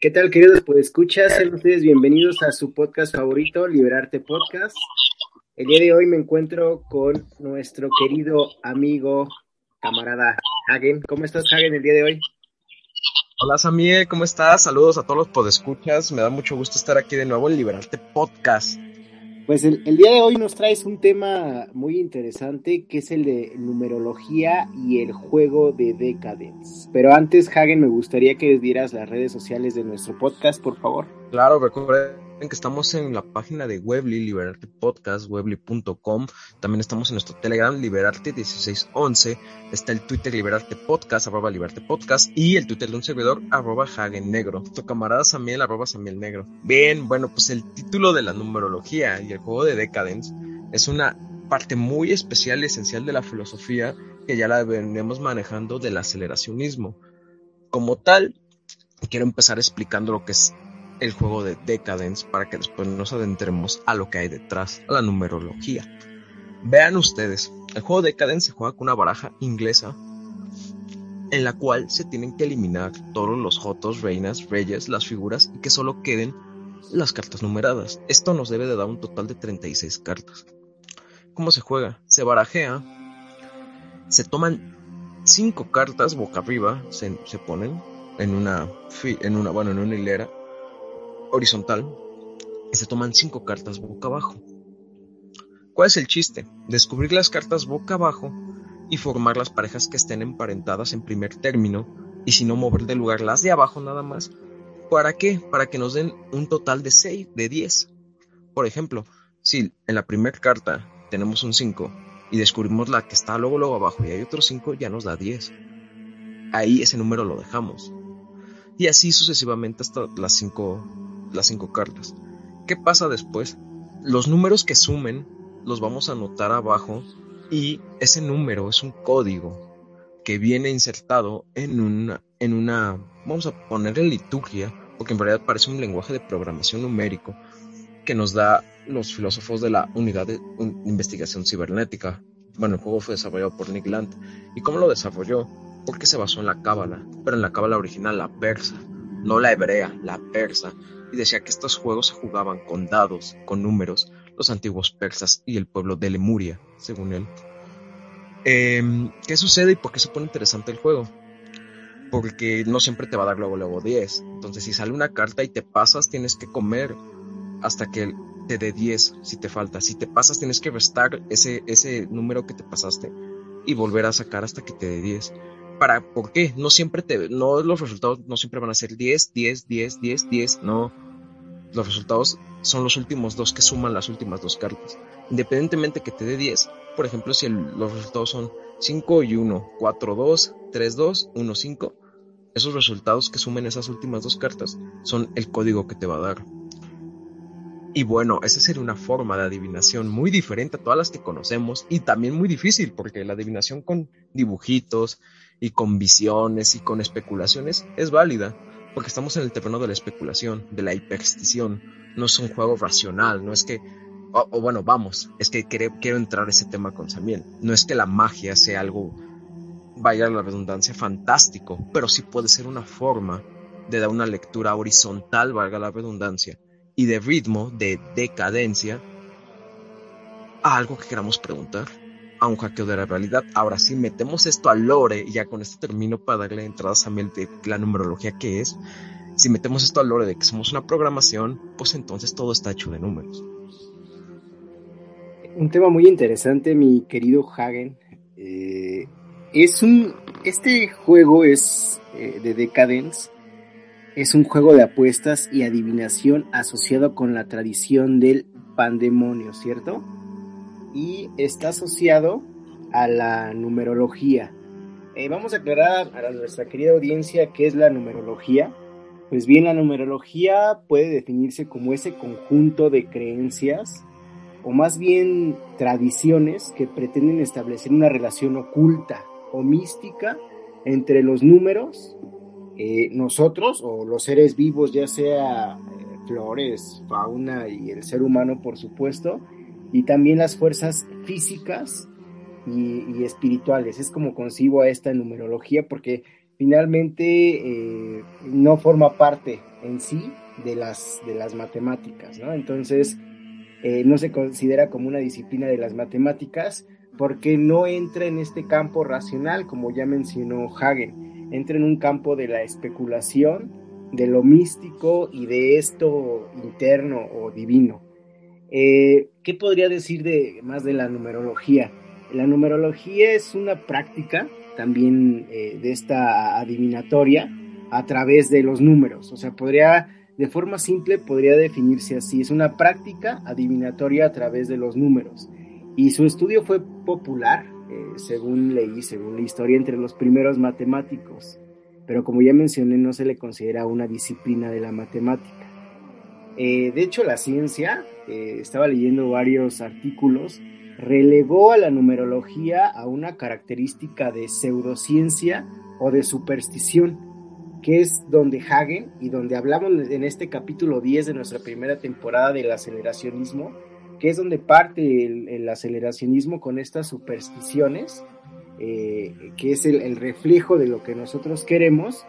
¿Qué tal, queridos escuchas? Sean ustedes bienvenidos a su podcast favorito, Liberarte Podcast. El día de hoy me encuentro con nuestro querido amigo, camarada Hagen. ¿Cómo estás, Hagen, el día de hoy? Hola, Samuel, ¿cómo estás? Saludos a todos los podescuchas. Me da mucho gusto estar aquí de nuevo en Liberarte Podcast. Pues el, día de hoy nos traes un tema muy interesante que es el de numerología y el juego de Decadence. Pero antes, Hagen, me gustaría que dieras las redes sociales de nuestro podcast, por favor. Claro, recuerden que estamos en la página de Webly, Liberarte Podcast, webly.com. También estamos en nuestro Telegram, Liberarte1611. Está el Twitter Liberarte Podcast, arroba Liberarte Podcast. Y el Twitter de un servidor, arroba Hagen Negro. Tu camarada Samiel, arroba Negro. Bien, bueno, pues el título de la numerología y el juego de Decadence es una parte muy especial y esencial de la filosofía que ya la venimos manejando del aceleracionismo. Como tal, quiero empezar explicando lo que es el juego de Decadence para que después nos adentremos a lo que hay detrás, a la numerología. Vean ustedes, el juego Decadence se juega con una baraja inglesa en la cual se tienen que eliminar todos los jotos, reinas, reyes, las figuras y que solo queden las cartas numeradas. Esto nos debe de dar un total de 36 cartas. ¿Cómo se juega? Se barajea, se toman 5 cartas boca arriba, se, ponen en una, en una, bueno, en una hilera horizontal y se toman cinco cartas boca abajo. ¿Cuál es el chiste? Descubrir las cartas boca abajo y formar las parejas que estén emparentadas en primer término y si no mover de lugar las de abajo nada más. ¿Para qué? Para que nos den un total de 6, de 10. Por ejemplo, si en la primera carta tenemos un 5 y descubrimos la que está luego luego abajo y hay otro 5, ya nos da 10. Ahí ese número lo dejamos. Y así sucesivamente hasta las 5 las cinco cartas. ¿Qué pasa después? Los números que sumen los vamos a anotar abajo y ese número es un código que viene insertado en una, en una, vamos a ponerle liturgia, porque en realidad parece un lenguaje de programación numérico que nos da los filósofos de la unidad de investigación cibernética. Bueno, el juego fue desarrollado por Nick Land. ¿Y cómo lo desarrolló? Porque se basó en la cábala, pero en la cábala original, la persa, no la hebrea, la persa y decía que estos juegos se jugaban con dados, con números, los antiguos persas y el pueblo de Lemuria, según él. Em, ¿Qué sucede y por qué se pone interesante el juego? Porque no siempre te va a dar luego luego 10. Entonces si sale una carta y te pasas, tienes que comer hasta que te dé 10 si te falta. Si te pasas, tienes que restar ese, ese número que te pasaste y volver a sacar hasta que te dé 10 para, ¿por qué? No siempre te, no los resultados no siempre van a ser 10, 10, 10, 10, 10, no. Los resultados son los últimos dos que suman las últimas dos cartas. Independientemente que te dé 10, por ejemplo, si los resultados son 5 y 1, 4, 2, 3, 2, 1, 5, esos resultados que sumen esas últimas dos cartas son el código que te va a dar. Y bueno, esa sería una forma de adivinación muy diferente a todas las que conocemos y también muy difícil porque la adivinación con dibujitos, y con visiones y con especulaciones es válida, porque estamos en el terreno de la especulación, de la hiperstición, no es un juego racional, no es que, o, bueno, vamos, es que quiero, entrar a ese tema con Samuel, no es que la magia sea algo, vaya la redundancia, fantástico, pero sí puede ser una forma de dar una lectura horizontal, valga la redundancia, y de ritmo, de decadencia, a algo que queramos preguntar a un hackeo de la realidad. Ahora, si metemos esto al lore, y ya con esto termino para darle entrada a Samuel de la numerología que es, si metemos esto al lore de que somos una programación, pues entonces todo está hecho de números. Un tema muy interesante, mi querido Hagen. Eh, es un. Este juego es eh, de Decadence. Es un juego de apuestas y adivinación asociado con la tradición del pandemonio, ¿cierto? Y está asociado a la numerología. Eh, vamos a aclarar a nuestra querida audiencia qué es la numerología. Pues bien, la numerología puede definirse como ese conjunto de creencias o más bien tradiciones que pretenden establecer una relación oculta o mística entre los números, eh, nosotros o los seres vivos, ya sea eh, flores, fauna y el ser humano, por supuesto, y también las fuerzas físicas y, espirituales. Es como concibo a esta numerología porque finalmente eh, no forma parte en sí de las, de las matemáticas, ¿no? Entonces, eh, no se considera como una disciplina de las matemáticas porque no entra en este campo racional, como ya mencionó Hagen, entra en un campo de la especulación, de lo místico y de esto interno o divino. Eh, ¿Qué podría decir de, más de la numerología? La numerología es una práctica también eh, de esta adivinatoria a través de los números. O sea, podría, de forma simple, podría definirse así. Es una práctica adivinatoria a través de los números. Y su estudio fue popular, eh, según leí, según la historia, entre los primeros matemáticos. Pero como ya mencioné, no se le considera una disciplina de la matemática. Eh, de hecho, la ciencia, estaba leyendo varios artículos, relegó a la numerología a una característica de pseudociencia o de superstición, que es donde Hagen y donde hablamos en este capítulo 10 de nuestra primera temporada del aceleracionismo, que es donde parte el, aceleracionismo con estas supersticiones, eh, que es el, el reflejo de lo que nosotros queremos,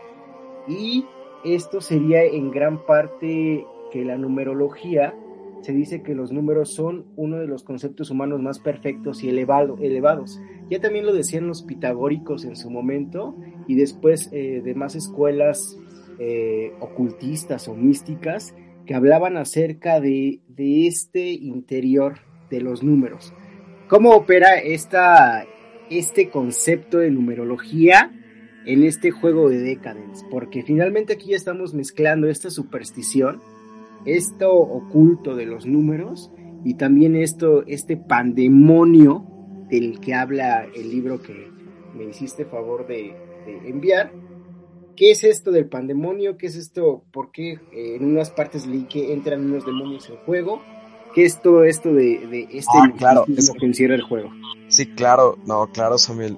y esto sería en gran parte que la numerología se dice que los números son uno de los conceptos humanos más perfectos y elevado, elevados. Ya también lo decían los pitagóricos en su momento y después eh, de más escuelas eh, ocultistas o místicas que hablaban acerca de, de, este interior de los números. ¿Cómo opera esta, este concepto de numerología en este juego de Decadence? Porque finalmente aquí ya estamos mezclando esta superstición esto oculto de los números y también esto, este pandemonio del que habla el libro que me hiciste favor de, enviar. ¿Qué es esto del pandemonio? ¿Qué es esto? ¿Por qué eh, en unas partes leí que entran unos demonios en juego? ¿Qué es todo esto de, este ah, claro, que encierra el juego? Sí, claro, no, claro, Samuel.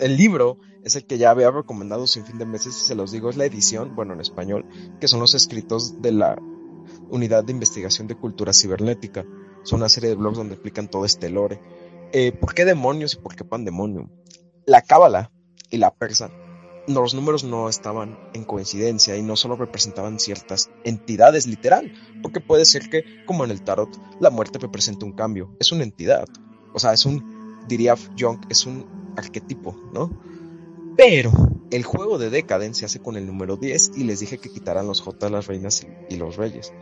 El libro es el que ya había recomendado sin fin de meses, y se los digo, es la edición, bueno, en español, que son los escritos de la Unidad de Investigación de Cultura Cibernética. Son una serie de blogs donde explican todo este lore. Eh, ¿Por qué demonios y por qué pandemonio? La cábala y la persa, los números no estaban en coincidencia y no solo representaban ciertas entidades literal, porque puede ser que, como en el tarot, la muerte representa un cambio, es una entidad. O sea, es un, diría Jung, es un arquetipo, ¿no? Pero el juego de Decadence se hace con el número 10 y les dije que quitaran los J, las reinas y los reyes.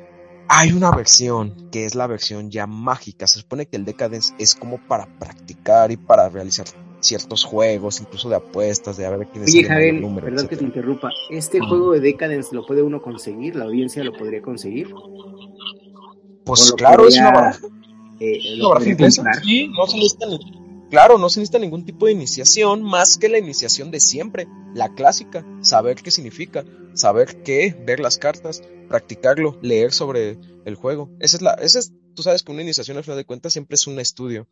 Hay una versión que es la versión ya mágica. Se supone que el Decadence es como para practicar y para realizar ciertos juegos, incluso de apuestas, de a ver quién es el número. Perdón que te interrumpa. ¿Este juego de Decadence lo puede uno conseguir? ¿La audiencia lo podría conseguir? Pues claro, es una baraja. Eh, Sí, no se Claro, no se necesita ningún tipo de iniciación más que la iniciación de siempre, la clásica, saber qué significa, saber qué, ver las cartas, practicarlo, leer sobre el juego. Esa es la, esa es, tú sabes que una iniciación al final de cuentas siempre es un estudio.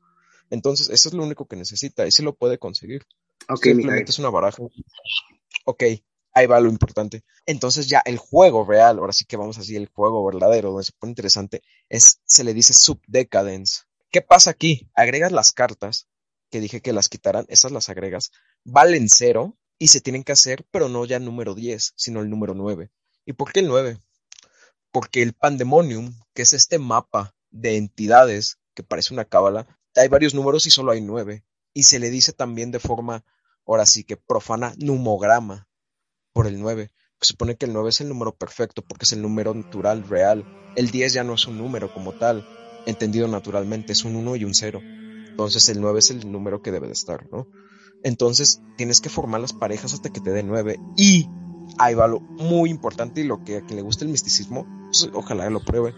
Entonces, eso es lo único que necesita y sí lo puede conseguir. Ok, Simplemente es una baraja. Ok, ahí va lo importante. Entonces ya el juego real, ahora sí que vamos así, el juego verdadero, donde se pone interesante, es, se le dice subdecadence. ¿Qué pasa aquí? Agregas las cartas que dije que las quitaran, esas las agregas, valen cero y se tienen que hacer, pero no ya número 10, sino el número 9. ¿Y por qué el 9? Porque el pandemonium, que es este mapa de entidades que parece una cábala, hay varios números y solo hay 9. Y se le dice también de forma, ahora sí que profana, numograma por el 9. Se supone que el 9 es el número perfecto porque es el número natural, real. El 10 ya no es un número como tal, entendido naturalmente, es un 1 y un 0. Entonces el 9 es el número que debe de estar, ¿no? Entonces tienes que formar las parejas hasta que te dé 9. Y hay algo muy importante y lo que a quien le gusta el misticismo, pues, ojalá lo pruebe.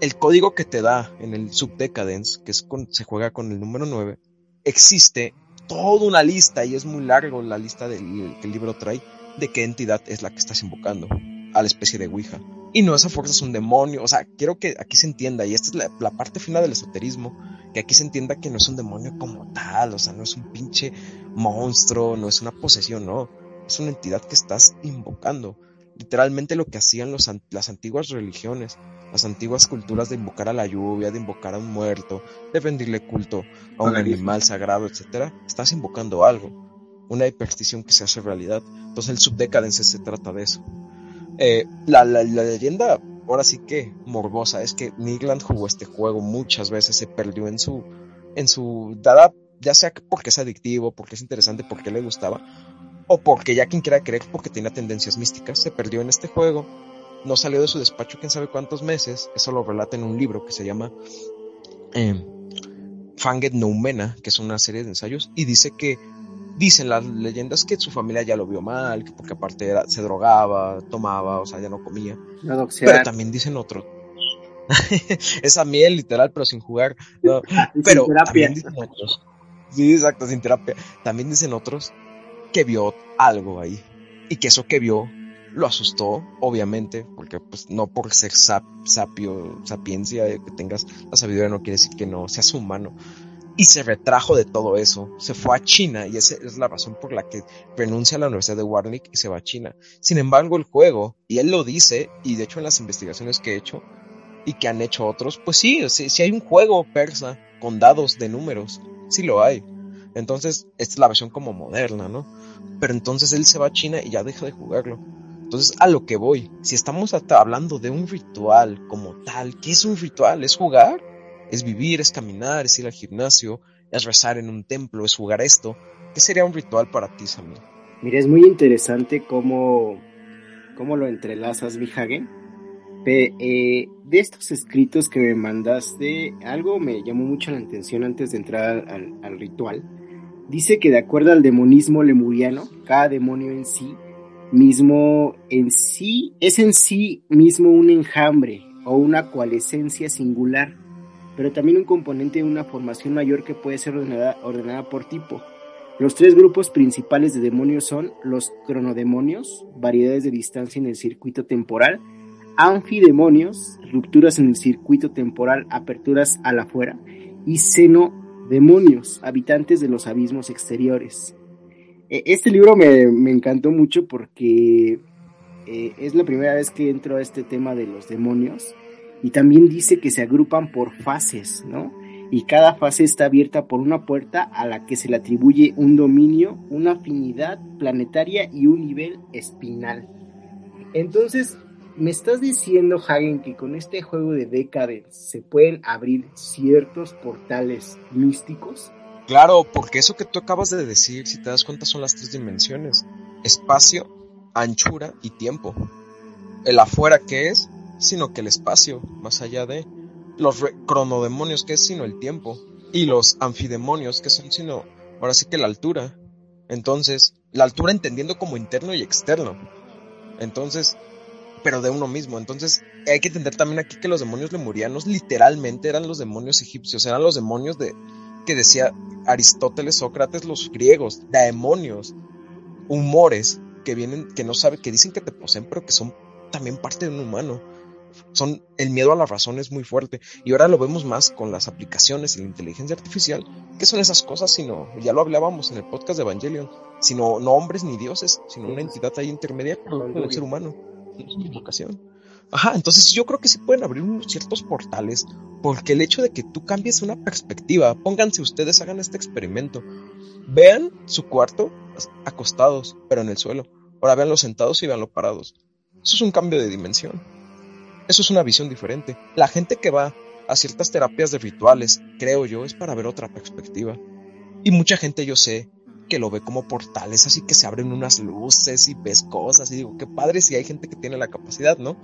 El código que te da en el Subdecadence, que es se juega con el número 9, existe toda una lista y es muy largo la lista del, que el libro trae de qué entidad es la que estás invocando a la especie de Ouija. Y no esa fuerza es un demonio, o sea, quiero que aquí se entienda, y esta es la, la parte final del esoterismo, que aquí se entienda que no es un demonio como tal, o sea, no es un pinche monstruo, no es una posesión, no, es una entidad que estás invocando. Literalmente lo que hacían los, las antiguas religiones, las antiguas culturas de invocar a la lluvia, de invocar a un muerto, de rendirle culto a un animal sagrado, etcétera, estás invocando algo. una hiperstición que se hace realidad. Entonces el subdecadence se trata de eso. Eh, la, la, leyenda, ahora sí que morbosa, es que Nigland jugó este juego muchas veces, se perdió en su, en su dada, ya sea porque es adictivo, porque es interesante, porque le gustaba, o porque ya quien quiera creer, porque tenía tendencias místicas, se perdió en este juego, no salió de su despacho quién sabe cuántos meses, eso lo relata en un libro que se llama eh, Fanged Noumena, que es una serie de ensayos, y dice que dicen las leyendas que su familia ya lo vio mal, que porque aparte se drogaba, tomaba, o sea, ya no comía. pero también dicen otros. Esa miel literal, pero sin jugar. pero también dicen otros. Sí, exacto, sin terapia. También dicen otros que vio algo ahí. Y que eso que vio lo asustó, obviamente, porque pues no por ser sapio, sapiencia, que tengas la sabiduría no quiere decir que no seas humano. Y se retrajo de todo eso, se fue a China y esa es la razón por la que renuncia a la Universidad de Warwick y se va a China. Sin embargo, el juego, y él lo dice, y de hecho en las investigaciones que he hecho y que han hecho otros, pues sí, sí hay un juego persa con dados de números, sí lo hay. Entonces, esta es la versión como moderna, ¿no? Pero entonces él se va a China y ya deja de jugarlo. Entonces, a lo que voy, si estamos hablando de un ritual como tal, ¿qué es un ritual? ¿Es jugar? ¿Es vivir? ¿Es caminar? ¿Es ir al gimnasio? ¿Es rezar en un templo? ¿Es jugar esto? ¿Qué sería un ritual para ti, Samuel? Mira, es muy interesante cómo, cómo lo entrelazas, Hagen. Eh, de estos escritos que me mandaste, algo me llamó mucho la atención antes de entrar al, al ritual. Dice que de acuerdo al demonismo lemuriano, cada demonio en sí mismo en sí, es en sí mismo un enjambre o una coalescencia singular, pero también un componente de una formación mayor que puede ser ordenada, por tipo. Los tres grupos principales de demonios son los cronodemonios, variedades de distancia en el circuito temporal, anfidemonios, rupturas en el circuito temporal, aperturas al afuera, y xenodemonios, habitantes de los abismos exteriores. E, este libro me, encantó mucho porque eh, es la primera vez que entro a este tema de los demonios y también dice que se agrupan por fases, ¿no? Y cada fase está abierta por una puerta a la que se le atribuye un dominio, una afinidad planetaria y un nivel espinal. Entonces, ¿me estás diciendo, Hagen, que con este juego de décadas se pueden abrir ciertos portales místicos? Claro, porque eso que tú acabas de decir, si te das cuenta, son las tres dimensiones. Espacio, anchura y tiempo. El afuera que es, sino que el espacio, más allá de. Los cronodemonios que es sino el tiempo. Y los anfidemonios que son sino, ahora sí que la altura. Entonces, la altura entendiendo como interno y externo. Entonces, pero de uno mismo. Entonces, hay que entender también aquí que los demonios lemurianos literalmente eran los demonios egipcios, eran los demonios de, que decía Aristóteles, Sócrates, los griegos, demonios, humores que vienen, que no saben, que dicen que te poseen, pero que son también parte de un humano. Son, el miedo a la razón es muy fuerte. Y ahora lo vemos más con las aplicaciones y la inteligencia artificial. ¿Qué son esas cosas? Sino, ya lo hablábamos en el podcast de Evangelion, sino no hombres ni dioses, sino una entidad ahí intermedia con el ser humano. vocación. Ajá, entonces yo creo que sí pueden abrir unos ciertos portales, porque el hecho de que tú cambies una perspectiva, pónganse ustedes, hagan este experimento, vean su cuarto acostados, pero en el suelo, ahora veanlo sentados y veanlo parados. Eso es un cambio de dimensión. Eso es una visión diferente. La gente que va a ciertas terapias de rituales, creo yo, es para ver otra perspectiva. Y mucha gente yo sé que lo ve como portales, así que se abren unas luces y ves cosas y digo, qué padre si hay gente que tiene la capacidad, ¿no?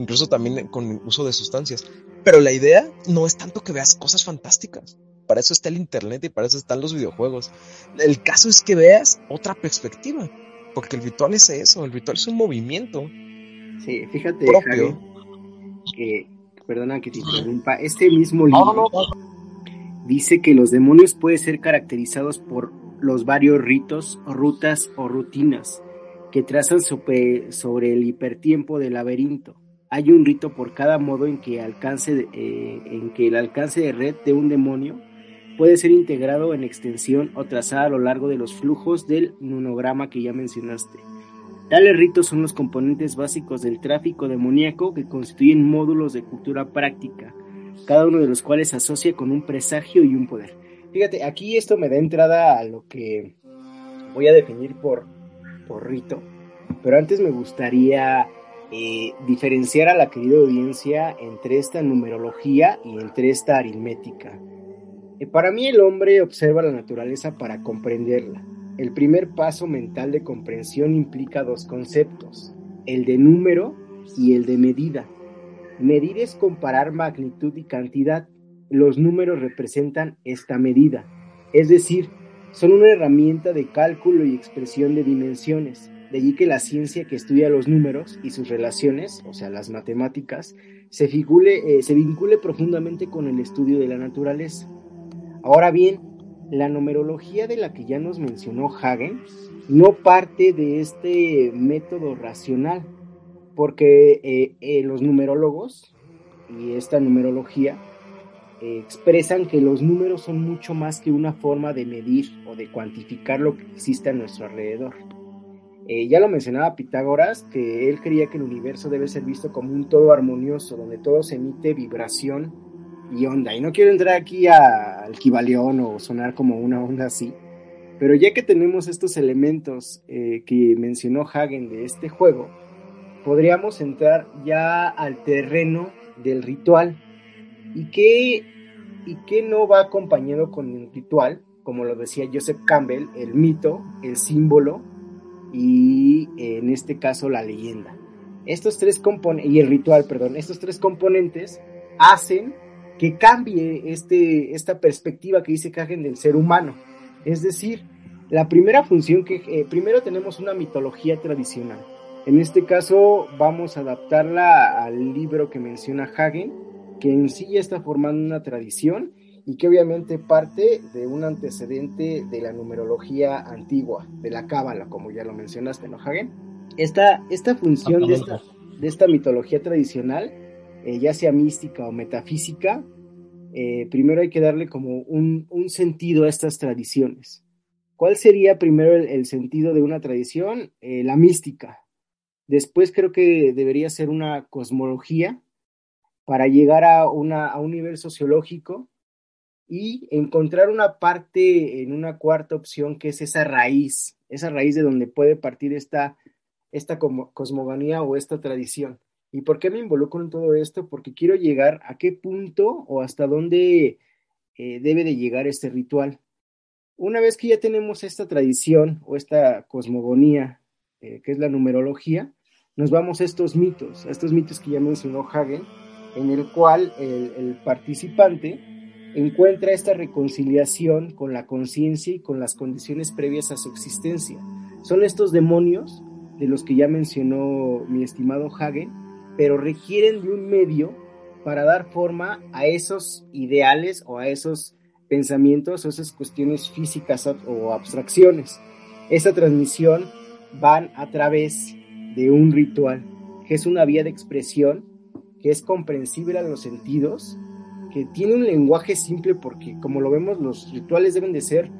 incluso también con uso de sustancias. Pero la idea no es tanto que veas cosas fantásticas. Para eso está el Internet y para eso están los videojuegos. El caso es que veas otra perspectiva. Porque el ritual es eso, el ritual es un movimiento. Sí, fíjate, propio. Que, perdona que te interrumpa, este mismo libro dice que los demonios pueden ser caracterizados por los varios ritos, rutas o rutinas que trazan sobre, sobre el hipertiempo del laberinto hay un rito por cada modo en que, alcance, eh, en que el alcance de red de un demonio puede ser integrado en extensión o trazado a lo largo de los flujos del nunograma que ya mencionaste. Tales ritos son los componentes básicos del tráfico demoníaco que constituyen módulos de cultura práctica, cada uno de los cuales se asocia con un presagio y un poder. Fíjate, aquí esto me da entrada a lo que voy a definir por, por rito, pero antes me gustaría eh, diferenciar a la querida audiencia entre esta numerología y entre esta aritmética. Eh, para mí el hombre observa la naturaleza para comprenderla. El primer paso mental de comprensión implica dos conceptos, el de número y el de medida. Medir es comparar magnitud y cantidad. Los números representan esta medida, es decir, son una herramienta de cálculo y expresión de dimensiones. De allí que la ciencia que estudia los números y sus relaciones, o sea, las matemáticas, se, eh, se vincule profundamente con el estudio de la naturaleza. Ahora bien, la numerología de la que ya nos mencionó Hagen no parte de este método racional, porque eh, eh, los numerólogos y esta numerología expresan que los números son mucho más que una forma de medir o de cuantificar lo que existe a nuestro alrededor. Eh, ya lo mencionaba Pitágoras, que él creía que el universo debe ser visto como un todo armonioso, donde todo se emite vibración y onda. Y no quiero entrar aquí al Kibaleón o sonar como una onda así, pero ya que tenemos estos elementos eh, que mencionó Hagen de este juego, podríamos entrar ya al terreno del ritual ¿Y qué, ¿Y qué no va acompañado con el ritual? Como lo decía Joseph Campbell, el mito, el símbolo y en este caso la leyenda. Estos tres componentes, y el ritual, perdón, estos tres componentes hacen que cambie este, esta perspectiva que dice Kagen del ser humano. Es decir, la primera función que eh, primero tenemos una mitología tradicional. En este caso vamos a adaptarla al libro que menciona Hagen, que en sí ya está formando una tradición y que obviamente parte de un antecedente de la numerología antigua, de la cábala, como ya lo mencionaste, ¿no, Hagen? Esta, esta función de esta, de esta mitología tradicional, eh, ya sea mística o metafísica, eh, primero hay que darle como un, sentido a estas tradiciones. ¿Cuál sería primero el, sentido de una tradición? Eh, la mística. Después creo que debería ser una cosmología, para llegar a, una, a un nivel sociológico y encontrar una parte en una cuarta opción que es esa raíz, esa raíz de donde puede partir esta, esta cosmogonía o esta tradición. ¿Y por qué me involucro en todo esto? Porque quiero llegar a qué punto o hasta dónde eh, debe de llegar este ritual. Una vez que ya tenemos esta tradición o esta cosmogonía, eh, que es la numerología, nos vamos a estos mitos, a estos mitos que ya mencionó Hagen, en el cual el, participante encuentra esta reconciliación con la conciencia y con las condiciones previas a su existencia. Son estos demonios de los que ya mencionó mi estimado Hagen, pero requieren de un medio para dar forma a esos ideales o a esos pensamientos o esas cuestiones físicas o abstracciones. Esa transmisión van a través de un ritual, que es una vía de expresión que es comprensible a los sentidos, que tiene un lenguaje simple porque como lo vemos los rituales deben de ser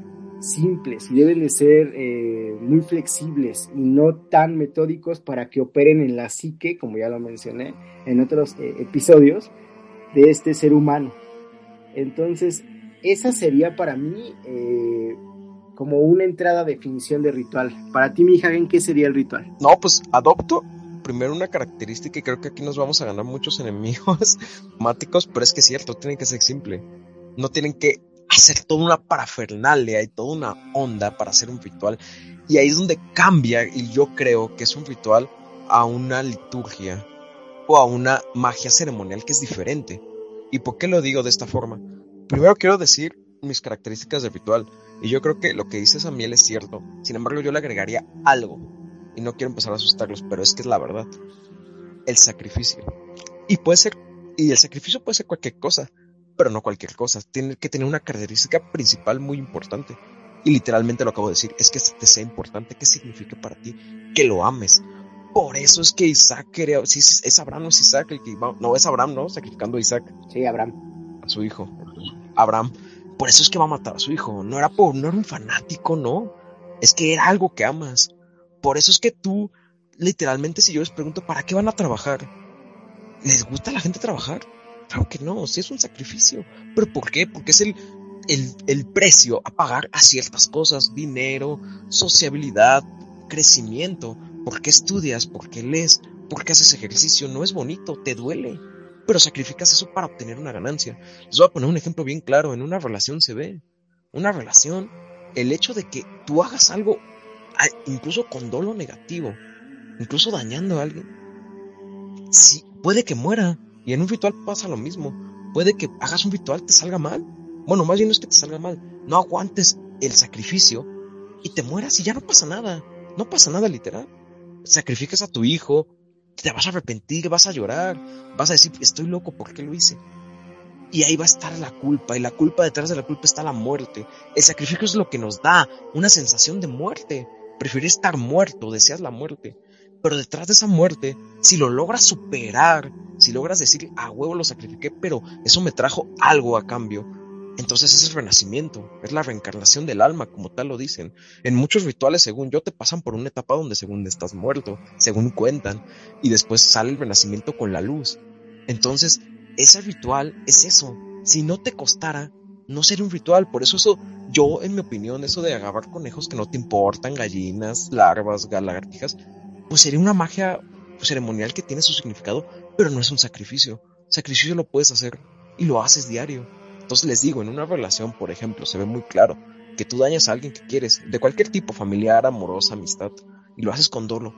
simples y deben de ser eh, muy flexibles y no tan metódicos para que operen en la psique, como ya lo mencioné en otros eh, episodios, de este ser humano. Entonces, esa sería para mí eh, como una entrada definición de ritual. Para ti, mi hija, ¿en qué sería el ritual? No, pues adopto primero una característica y creo que aquí nos vamos a ganar muchos enemigos temáticos, pero es que es cierto, tiene que ser simple. No tienen que hacer toda una parafernalia y toda una onda para hacer un ritual. Y ahí es donde cambia, y yo creo que es un ritual a una liturgia o a una magia ceremonial que es diferente. ¿Y por qué lo digo de esta forma? Primero quiero decir mis características de ritual. Y yo creo que lo que dice Samuel es cierto. Sin embargo, yo le agregaría algo y no quiero empezar a asustarlos, pero es que es la verdad. El sacrificio. Y puede ser, y el sacrificio puede ser cualquier cosa, pero no cualquier cosa. Tiene que tener una característica principal muy importante. Y literalmente lo acabo de decir, es que te sea importante, ¿qué significa para ti? Que lo ames. Por eso es que Isaac quería, si es Abraham, no es Isaac el que no es Abraham, ¿no? Sacrificando a Isaac. Sí, Abraham. A su hijo. Abraham. Por eso es que va a matar a su hijo. No era por, no era un fanático, no. Es que era algo que amas. Por eso es que tú, literalmente, si yo les pregunto, ¿para qué van a trabajar? ¿Les gusta a la gente trabajar? Claro que no, sí es un sacrificio. ¿Pero por qué? Porque es el el, el precio a pagar a ciertas cosas, dinero, sociabilidad, crecimiento, por qué estudias, por qué lees, por qué haces ejercicio, no es bonito, te duele, pero sacrificas eso para obtener una ganancia. Les voy a poner un ejemplo bien claro, en una relación se ve, una relación, el hecho de que tú hagas algo, incluso con dolo negativo, incluso dañando a alguien, sí, puede que muera, y en un ritual pasa lo mismo, puede que hagas un ritual, te salga mal, bueno, más bien no es que te salga mal, no aguantes el sacrificio y te mueras y ya no pasa nada, no pasa nada literal. Sacrificas a tu hijo, te vas a arrepentir, vas a llorar, vas a decir, estoy loco, ¿por qué lo hice? Y ahí va a estar la culpa, y la culpa detrás de la culpa está la muerte. El sacrificio es lo que nos da una sensación de muerte. Prefieres estar muerto, deseas la muerte. Pero detrás de esa muerte, si lo logras superar, si logras decir, a huevo lo sacrifiqué, pero eso me trajo algo a cambio, entonces es el renacimiento, es la reencarnación del alma, como tal lo dicen. En muchos rituales, según yo, te pasan por una etapa donde según estás muerto, según cuentan, y después sale el renacimiento con la luz. Entonces, ese ritual es eso. Si no te costara, no sería un ritual. Por eso eso, yo, en mi opinión, eso de agarrar conejos que no te importan, gallinas, larvas, lagartijas, pues sería una magia ceremonial que tiene su significado, pero no es un sacrificio. Sacrificio lo puedes hacer y lo haces diario. Entonces les digo, en una relación, por ejemplo, se ve muy claro que tú dañas a alguien que quieres, de cualquier tipo, familiar, amorosa, amistad, y lo haces con dolo.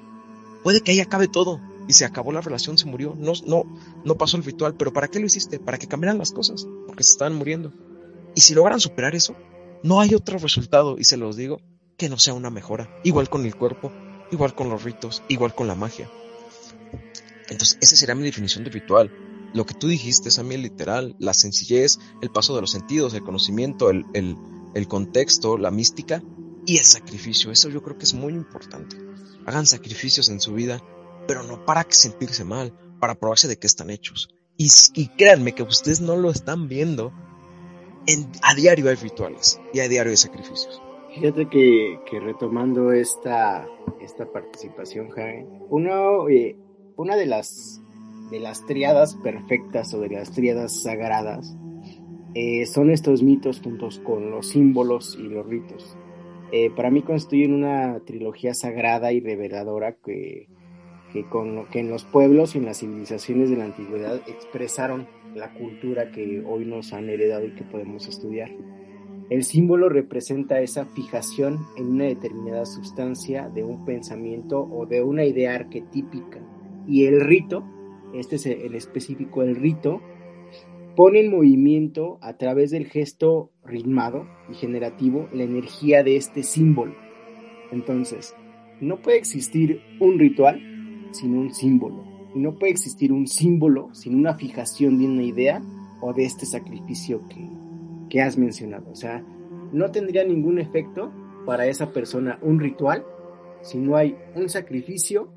Puede que ahí acabe todo y se acabó la relación, se murió, no, no, no pasó el ritual, pero ¿para qué lo hiciste? Para que cambiaran las cosas, porque se estaban muriendo. Y si logran superar eso, no hay otro resultado, y se los digo, que no sea una mejora. Igual con el cuerpo, igual con los ritos, igual con la magia. Entonces, esa será mi definición de ritual lo que tú dijiste, Samuel, literal, la sencillez, el paso de los sentidos, el conocimiento, el, el, contexto, la mística y el sacrificio. Eso yo creo que es muy importante. Hagan sacrificios en su vida, pero no para que sentirse mal, para probarse de qué están hechos. Y, y créanme que ustedes no lo están viendo. En, a diario hay rituales y a diario hay sacrificios. Fíjate que, retomando esta, esta participación, Jaime, uno, eh, una de las de las triadas perfectas o de las triadas sagradas eh, son estos mitos juntos con los símbolos y los ritos. Eh, para mí constituyen una trilogía sagrada y reveladora que, que, con, que en los pueblos y en las civilizaciones de la antigüedad expresaron la cultura que hoy nos han heredado y que podemos estudiar. El símbolo representa esa fijación en una determinada sustancia de un pensamiento o de una idea arquetípica y el rito este es el específico, el rito, pone en movimiento a través del gesto ritmado y generativo la energía de este símbolo. Entonces, no puede existir un ritual sin un símbolo. Y no puede existir un símbolo sin una fijación de una idea o de este sacrificio que, que has mencionado. O sea, no tendría ningún efecto para esa persona un ritual si no hay un sacrificio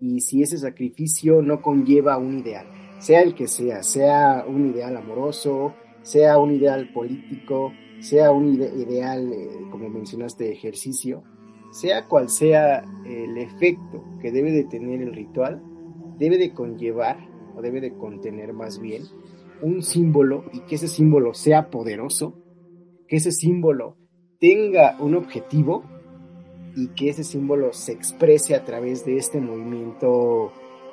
y si ese sacrificio no conlleva un ideal, sea el que sea, sea un ideal amoroso, sea un ideal político, sea un ideal, eh, como mencionaste, ejercicio, sea cual sea el efecto que debe de tener el ritual, debe de conllevar, o debe de contener más bien, un símbolo y que ese símbolo sea poderoso, que ese símbolo tenga un objetivo y que ese símbolo se exprese a través de este movimiento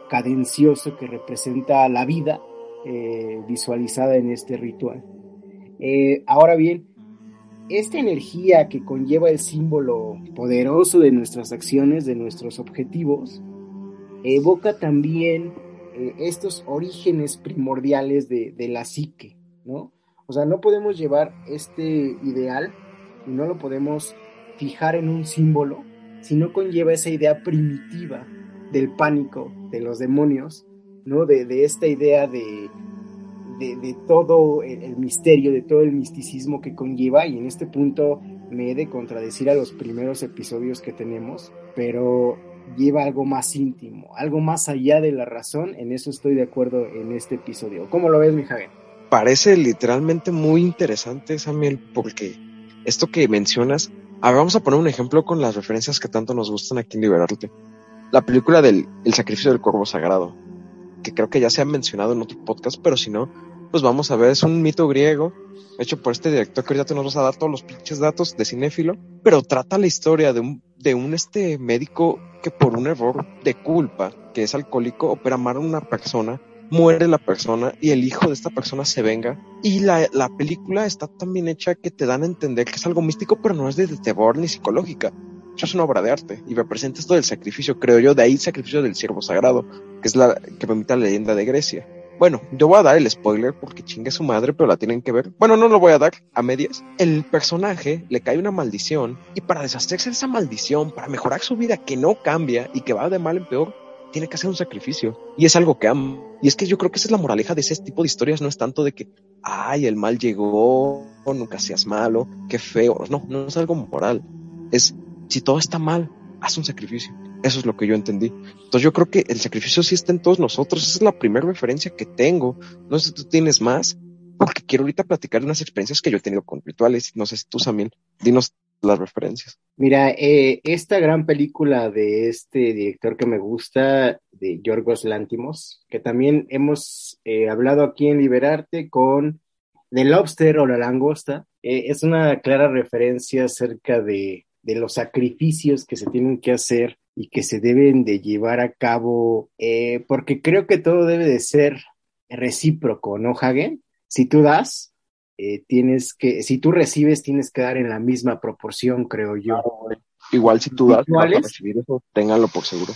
cadencioso que representa la vida eh, visualizada en este ritual. Eh, ahora bien, esta energía que conlleva el símbolo poderoso de nuestras acciones, de nuestros objetivos, evoca también eh, estos orígenes primordiales de, de la psique, ¿no? O sea, no podemos llevar este ideal y no lo podemos fijar en un símbolo, sino conlleva esa idea primitiva del pánico, de los demonios, ¿no? De, esta idea de, de, todo el, misterio, de todo el misticismo que conlleva, y en este punto me he de contradecir a los primeros episodios que tenemos, pero lleva algo más íntimo, algo más allá de la razón, en eso estoy de acuerdo en este episodio. ¿Cómo lo ves, mi? Parece literalmente muy interesante, Samuel, porque esto que mencionas a ver, vamos a poner un ejemplo con las referencias que tanto nos gustan aquí en Liberarte. La película del El sacrificio del cuervo sagrado, que creo que ya se ha mencionado en otro podcast, pero si no, pues vamos a ver, es un mito griego hecho por este director que ahorita te nos vas a dar todos los pinches datos de cinéfilo, pero trata la historia de un, de un este médico que por un error de culpa, que es alcohólico, opera mal a una persona, muere la persona y el hijo de esta persona se venga. Y la, la película está tan bien hecha que te dan a entender que es algo místico, pero no es de terror ni psicológica. Eso es una obra de arte y representa esto del sacrificio, creo yo, de ahí el sacrificio del siervo sagrado, que es la que permite la leyenda de Grecia. Bueno, yo voy a dar el spoiler porque chingue su madre, pero la tienen que ver. Bueno, no lo voy a dar a medias. El personaje le cae una maldición y para deshacerse de esa maldición, para mejorar su vida que no cambia y que va de mal en peor, tiene que hacer un sacrificio. Y es algo que ama. Y es que yo creo que esa es la moraleja de ese tipo de historias. No es tanto de que, ay, el mal llegó, nunca seas malo, qué feo. No, no es algo moral. Es, si todo está mal, haz un sacrificio. Eso es lo que yo entendí. Entonces yo creo que el sacrificio sí está en todos nosotros. Esa es la primera referencia que tengo. No sé si tú tienes más, porque quiero ahorita platicar unas experiencias que yo he tenido con rituales. No sé si tú también. Dinos las referencias. Mira, eh, esta gran película de este director que me gusta, de Yorgos Lántimos, que también hemos eh, hablado aquí en Liberarte con The Lobster o La Langosta, eh, es una clara referencia acerca de los sacrificios que se tienen que hacer y que se deben de llevar a cabo, eh, porque creo que todo debe de ser recíproco, ¿no, Hagen? Si tú das, eh, tienes que, si tú recibes, tienes que dar en la misma proporción, creo yo. Igual si tú das, para recibir eso, ténganlo por seguro.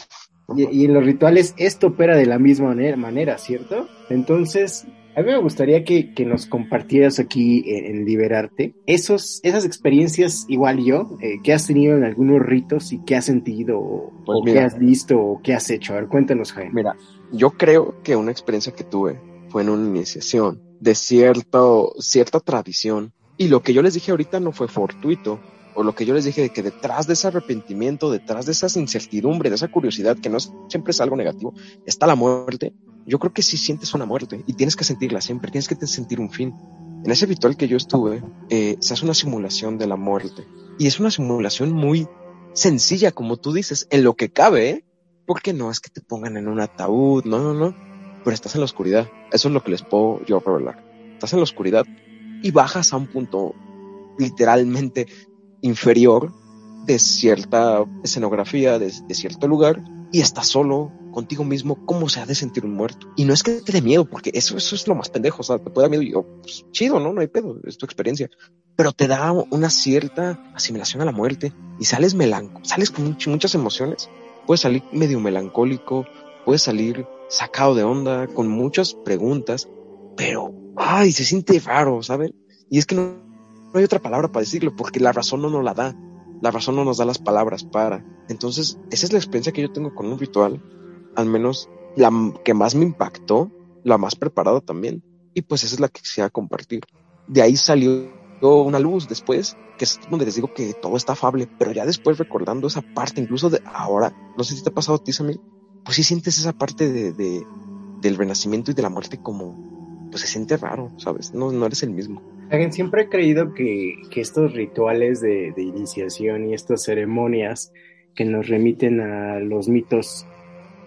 Y, en los rituales esto opera de la misma manera, manera ¿cierto? Entonces, a mí me gustaría que, nos compartieras aquí en, Liberarte esos, esas experiencias, igual yo, eh, que has tenido en algunos ritos y que has sentido o, pues que has visto o que has hecho. A ver, cuéntanos, Jaime. Mira, yo creo que una experiencia que tuve fue en una iniciación de cierto, cierta tradición. Y lo que yo les dije ahorita no fue fortuito, o lo que yo les dije de que detrás de ese arrepentimiento, detrás de esa incertidumbre, de esa curiosidad, que no siempre es algo negativo, está la muerte. Yo creo que sí sientes una muerte y tienes que sentirla siempre, tienes que sentir un fin. En ese ritual que yo estuve, eh, se hace una simulación de la muerte y es una simulación muy sencilla, como tú dices, en lo que cabe, ¿eh? porque no es que te pongan en un ataúd, no, no, no, pero estás en la oscuridad. Eso es lo que les puedo yo revelar. Estás en la oscuridad y bajas a un punto literalmente inferior de cierta escenografía, de, cierto lugar, y estás solo contigo mismo, ¿cómo se ha de sentir un muerto? Y no es que te dé miedo, porque eso, eso es lo más pendejo, o sea, te puede dar miedo y yo, pues, chido, ¿no? No hay pedo, es tu experiencia. Pero te da una cierta asimilación a la muerte y sales melancólico, sales con muchas emociones. Puedes salir medio melancólico, puedes salir sacado de onda, con muchas preguntas, pero, ay, se siente raro, ¿saben? Y es que no, no hay otra palabra para decirlo, porque la razón no nos la da. La razón no nos da las palabras para. Entonces, esa es la experiencia que yo tengo con un ritual, al menos la que más me impactó, la más preparada también. Y pues esa es la que quisiera compartir. De ahí salió una luz después, que es donde les digo que todo está afable, pero ya después recordando esa parte, incluso de ahora, no sé si te ha pasado a ti, Samir, pues sí sientes esa parte de, de, del renacimiento y de la muerte como, pues se siente raro, ¿sabes? No, no eres el mismo siempre he creído que, estos rituales de, iniciación y estas ceremonias que nos remiten a los mitos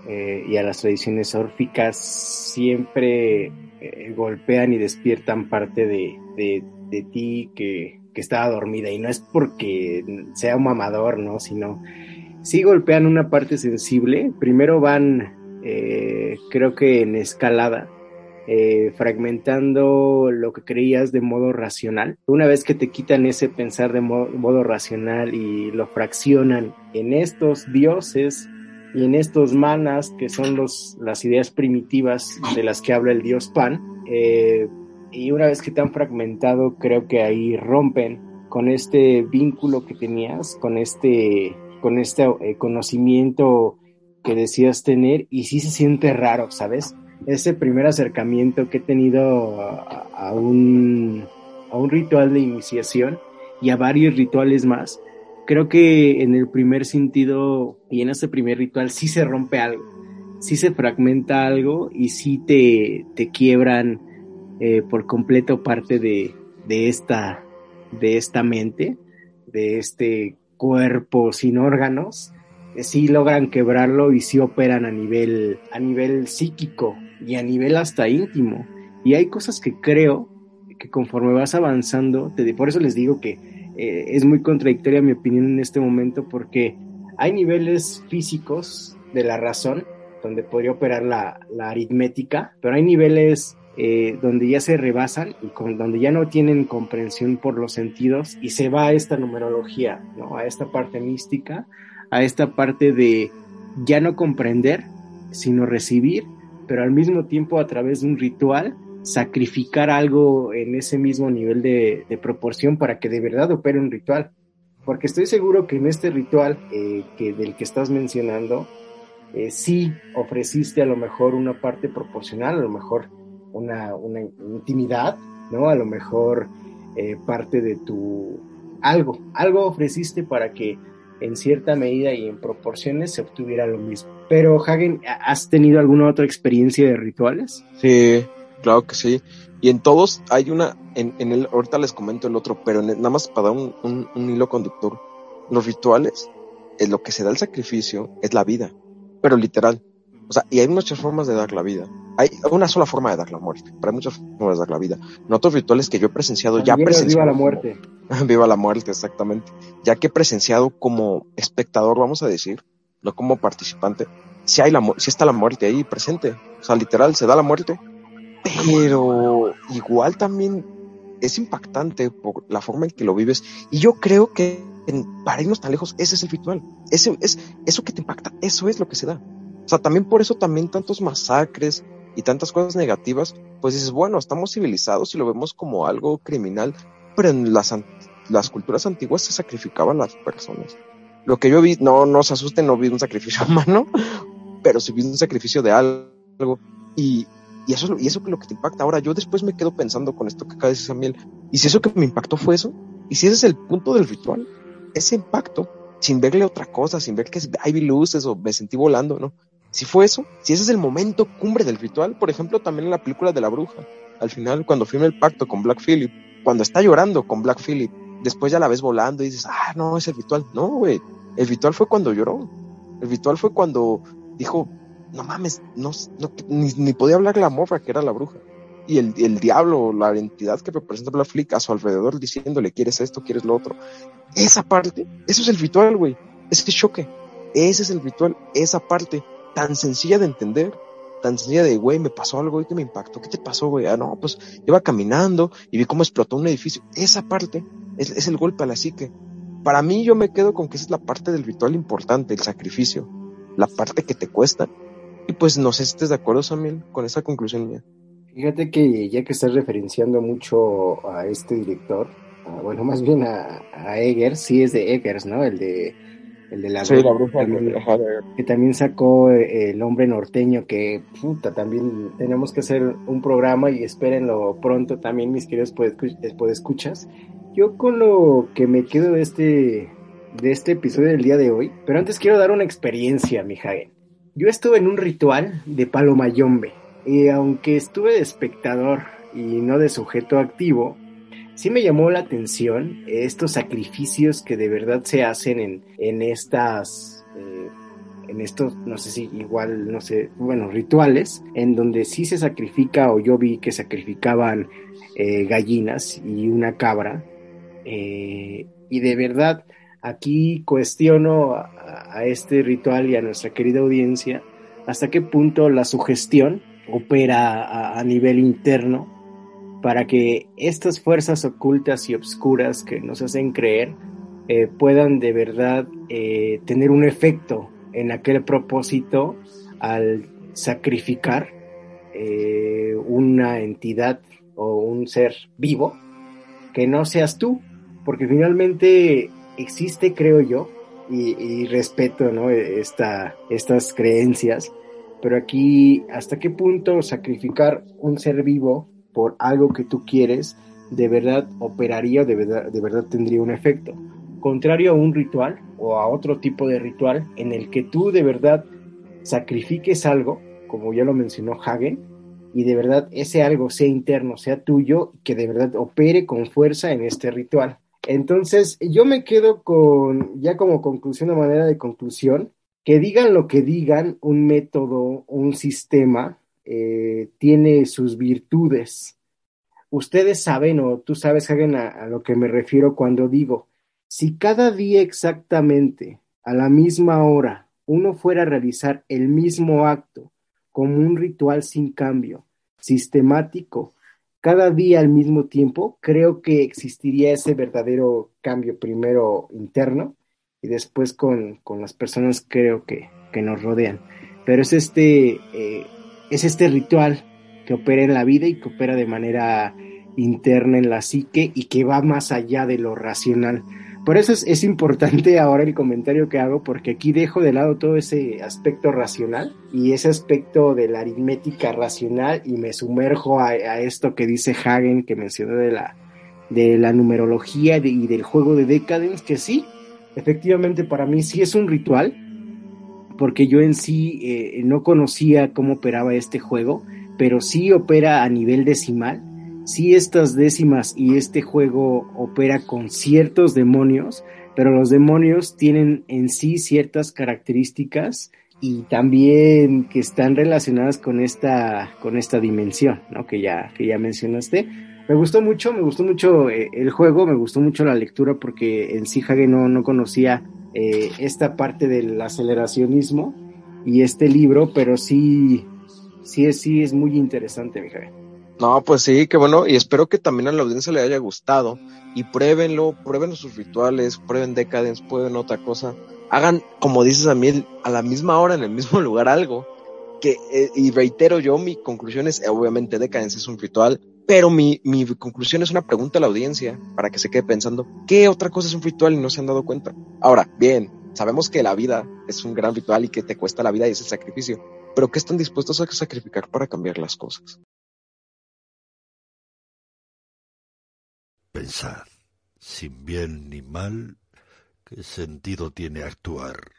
eh, y a las tradiciones órficas siempre eh, golpean y despiertan parte de, ti que, estaba dormida. Y no es porque sea un mamador, ¿no? Sino sí golpean una parte sensible. Primero van, eh, creo que en escalada fragmentando lo que creías de modo racional. Una vez que te quitan ese pensar de modo, racional y lo fraccionan en estos dioses y en estos manas, que son los, las ideas primitivas de las que habla el dios Pan, eh, y una vez que te han fragmentado, creo que ahí rompen con este vínculo que tenías, con este, con este eh, conocimiento que decías tener, y sí se siente raro, ¿sabes? ese primer acercamiento que he tenido a, un, a un ritual de iniciación y a varios rituales más, creo que en el primer sentido y en ese primer ritual sí se rompe algo, sí se fragmenta algo y sí te, te quiebran eh, por completo parte de, de, esta, de esta mente, de este cuerpo sin órganos, sí logran quebrarlo y sí operan a nivel, a nivel psíquico y a nivel hasta íntimo. Y hay cosas que creo que conforme vas avanzando, te, por eso les digo que eh, es muy contradictoria mi opinión en este momento, porque hay niveles físicos de la razón donde podría operar la, la aritmética, pero hay niveles eh, donde ya se rebasan y donde ya no tienen comprensión por los sentidos y se va a esta numerología, ¿no? a esta parte mística, a esta parte de ya no comprender, sino recibir, pero al mismo tiempo a través de un ritual sacrificar algo en ese mismo nivel de, proporción para que de verdad opere un ritual. Porque estoy seguro que en este ritual eh, que, del que estás mencionando, eh, sí ofreciste a lo mejor una parte proporcional, a lo mejor una, intimidad, ¿no? A lo mejor eh, parte de tu algo, algo ofreciste para que en cierta medida y en proporciones se obtuviera lo mismo. Pero Hagen, ¿has tenido alguna otra experiencia de rituales? Sí, claro que sí. Y en todos hay una, en, en el, ahorita les comento el otro, pero nada más para dar un, un, un hilo conductor. Los rituales, es lo que se da el sacrificio, es la vida, pero literal. O sea, y hay muchas formas de dar la vida. Hay una sola forma de dar la muerte, pero hay muchas formas de dar la vida. En otros rituales que yo he presenciado, ya presenciado. Viva la muerte. viva la muerte, exactamente. Ya que he presenciado como espectador, vamos a decir, no como participante, si hay la, si está la muerte ahí presente. O sea, literal, se da la muerte. Pero igual también es impactante por la forma en que lo vives. Y yo creo que para irnos tan lejos, ese es el ritual. Ese, es, eso que te impacta, eso es lo que se da. O sea, también por eso también tantos masacres y tantas cosas negativas, pues dices, bueno, estamos civilizados y lo vemos como algo criminal, pero en las, las culturas antiguas se sacrificaban las personas. Lo que yo vi, no, no se asusten, no vi un sacrificio humano, pero sí vi un sacrificio de algo. Y, y eso, y eso es lo que te impacta. Ahora, yo después me quedo pensando con esto que acaba de decir Samuel, y si eso que me impactó fue eso, y si ese es el punto del ritual, ese impacto, sin verle otra cosa, sin ver que hay luces o me sentí volando, ¿no? Si fue eso, si ese es el momento cumbre del ritual, por ejemplo, también en la película de la bruja, al final cuando firma el pacto con Black Phillip, cuando está llorando con Black Phillip, después ya la ves volando y dices, ah, no, es el ritual. No, güey, el ritual fue cuando lloró. El ritual fue cuando dijo, no mames, no, ni, podía hablar la morra que era la bruja. Y el, el diablo, la entidad que representa Black Phillip a su alrededor diciéndole, quieres esto, quieres lo otro. Esa parte, eso es el ritual, güey. Ese choque. Ese es el ritual, esa parte tan sencilla de entender, tan sencilla de, güey, me pasó algo y que me impactó. ¿Qué te pasó, güey? Ah, no, pues iba caminando y vi cómo explotó un edificio. Esa parte es, el golpe a la psique. Para mí yo me quedo con que esa es la parte del ritual importante, el sacrificio, la parte que te cuesta. Y pues no sé si estés de acuerdo, Samuel, con esa conclusión mía. Fíjate que ya que estás referenciando mucho a este director, bueno, más bien a, a Eggers, sí es de Eggers, ¿no? El de el de la, bruja, que también sacó eh, El hombre norteño, que puta, también tenemos que hacer un programa y espérenlo pronto también, mis queridos escuchas. Yo con lo que me quedo de este, de este episodio del día de hoy, pero antes quiero dar una experiencia, mi Hagen. Yo estuve en un ritual de Palomayombe, y aunque estuve de espectador y no de sujeto activo, sí me llamó la atención estos sacrificios que de verdad se hacen en, en estas, eh, en estos, no sé si igual, no sé, bueno, rituales, en donde sí se sacrifica, o yo vi que sacrificaban eh, gallinas y una cabra, eh, y de verdad aquí cuestiono a, este ritual y a nuestra querida audiencia hasta qué punto la sugestión opera a nivel interno para que estas fuerzas ocultas y obscuras que nos hacen creer eh, puedan de verdad eh, tener un efecto en aquel propósito al sacrificar eh, una entidad o un ser vivo que no seas tú, porque finalmente existe, creo yo, y, respeto ¿no? Esta, estas creencias, pero aquí, ¿hasta qué punto sacrificar un ser vivo por algo que tú quieres, de verdad operaría, de verdad, de verdad tendría un efecto. Contrario a un ritual o a otro tipo de ritual en el que tú de verdad sacrifiques algo, como ya lo mencionó Hagen, y de verdad ese algo sea interno, sea tuyo, que de verdad opere con fuerza en este ritual. Entonces, yo me quedo con, ya como conclusión, de manera de conclusión, que digan lo que digan, un método, un sistema, eh, tiene sus virtudes. Ustedes saben, o tú sabes, Hagen, a lo que me refiero cuando digo, si cada día exactamente, a la misma hora, uno fuera a realizar el mismo acto como un ritual sin cambio, sistemático, cada día al mismo tiempo, creo que existiría ese verdadero cambio primero interno y después con, las personas creo que, que, nos rodean. Pero es este, eh, es este ritual que opera en la vida y que opera de manera interna en la psique y que va más allá de lo racional. Por eso es, importante ahora el comentario que hago, porque aquí dejo de lado todo ese aspecto racional y ese aspecto de la aritmética racional y me sumerjo a, esto que dice Hagen, que mencionó de la, de la numerología y del juego de Decadence, que sí, efectivamente para mí sí es un ritual, porque yo en sí eh, no conocía cómo operaba este juego, pero sí opera a nivel decimal sí estas décimas y este juego opera con ciertos demonios, pero los demonios tienen en sí ciertas características y también que están relacionadas con esta con esta dimensión, ¿no? Que ya que ya mencionaste. Me gustó mucho, me gustó mucho eh, el juego, me gustó mucho la lectura porque en sí Hage no, no conocía eh, esta parte del aceleracionismo y este libro, pero sí sí es sí es muy interesante, mi. No, pues sí, qué bueno, y espero que también a la audiencia le haya gustado. Y pruébenlo, prueben sus rituales, prueben Decadence, prueben otra cosa. Hagan, como dices a mí, a la misma hora, en el mismo lugar, algo. Que, eh, y reitero yo, mi conclusión es, obviamente Decadence es un ritual, pero mi, mi conclusión es una pregunta a la audiencia, para que se quede pensando, ¿qué otra cosa es un ritual y no se han dado cuenta? Ahora, bien, sabemos que la vida es un gran ritual y que te cuesta la vida y es el sacrificio, pero ¿qué están dispuestos a sacrificar para cambiar las cosas? Pensad, sin bien ni mal, ¿qué sentido tiene actuar?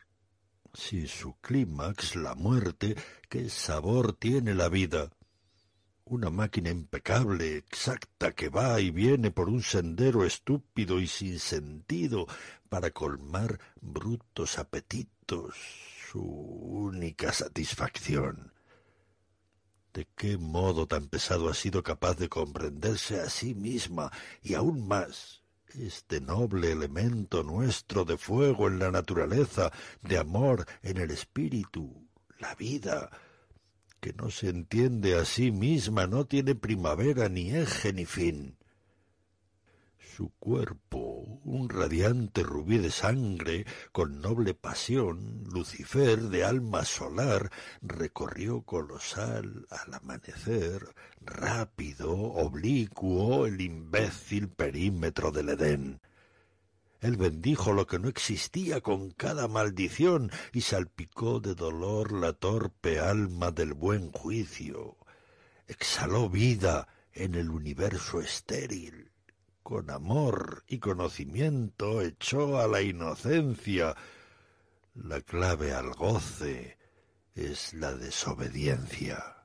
Si su clímax, la muerte, ¿qué sabor tiene la vida? Una máquina impecable, exacta, que va y viene por un sendero estúpido y sin sentido para colmar brutos apetitos, su única satisfacción. ¿De qué modo tan pesado ha sido capaz de comprenderse a sí misma y aún más este noble elemento nuestro de fuego en la naturaleza, de amor en el espíritu, la vida, que no se entiende a sí misma, no tiene primavera ni eje ni fin? Su cuerpo, un radiante rubí de sangre, con noble pasión, Lucifer de alma solar, recorrió colosal al amanecer, rápido, oblicuo, el imbécil perímetro del Edén. Él bendijo lo que no existía con cada maldición y salpicó de dolor la torpe alma del buen juicio. Exhaló vida en el universo estéril con amor y conocimiento echó a la inocencia. La clave al goce es la desobediencia.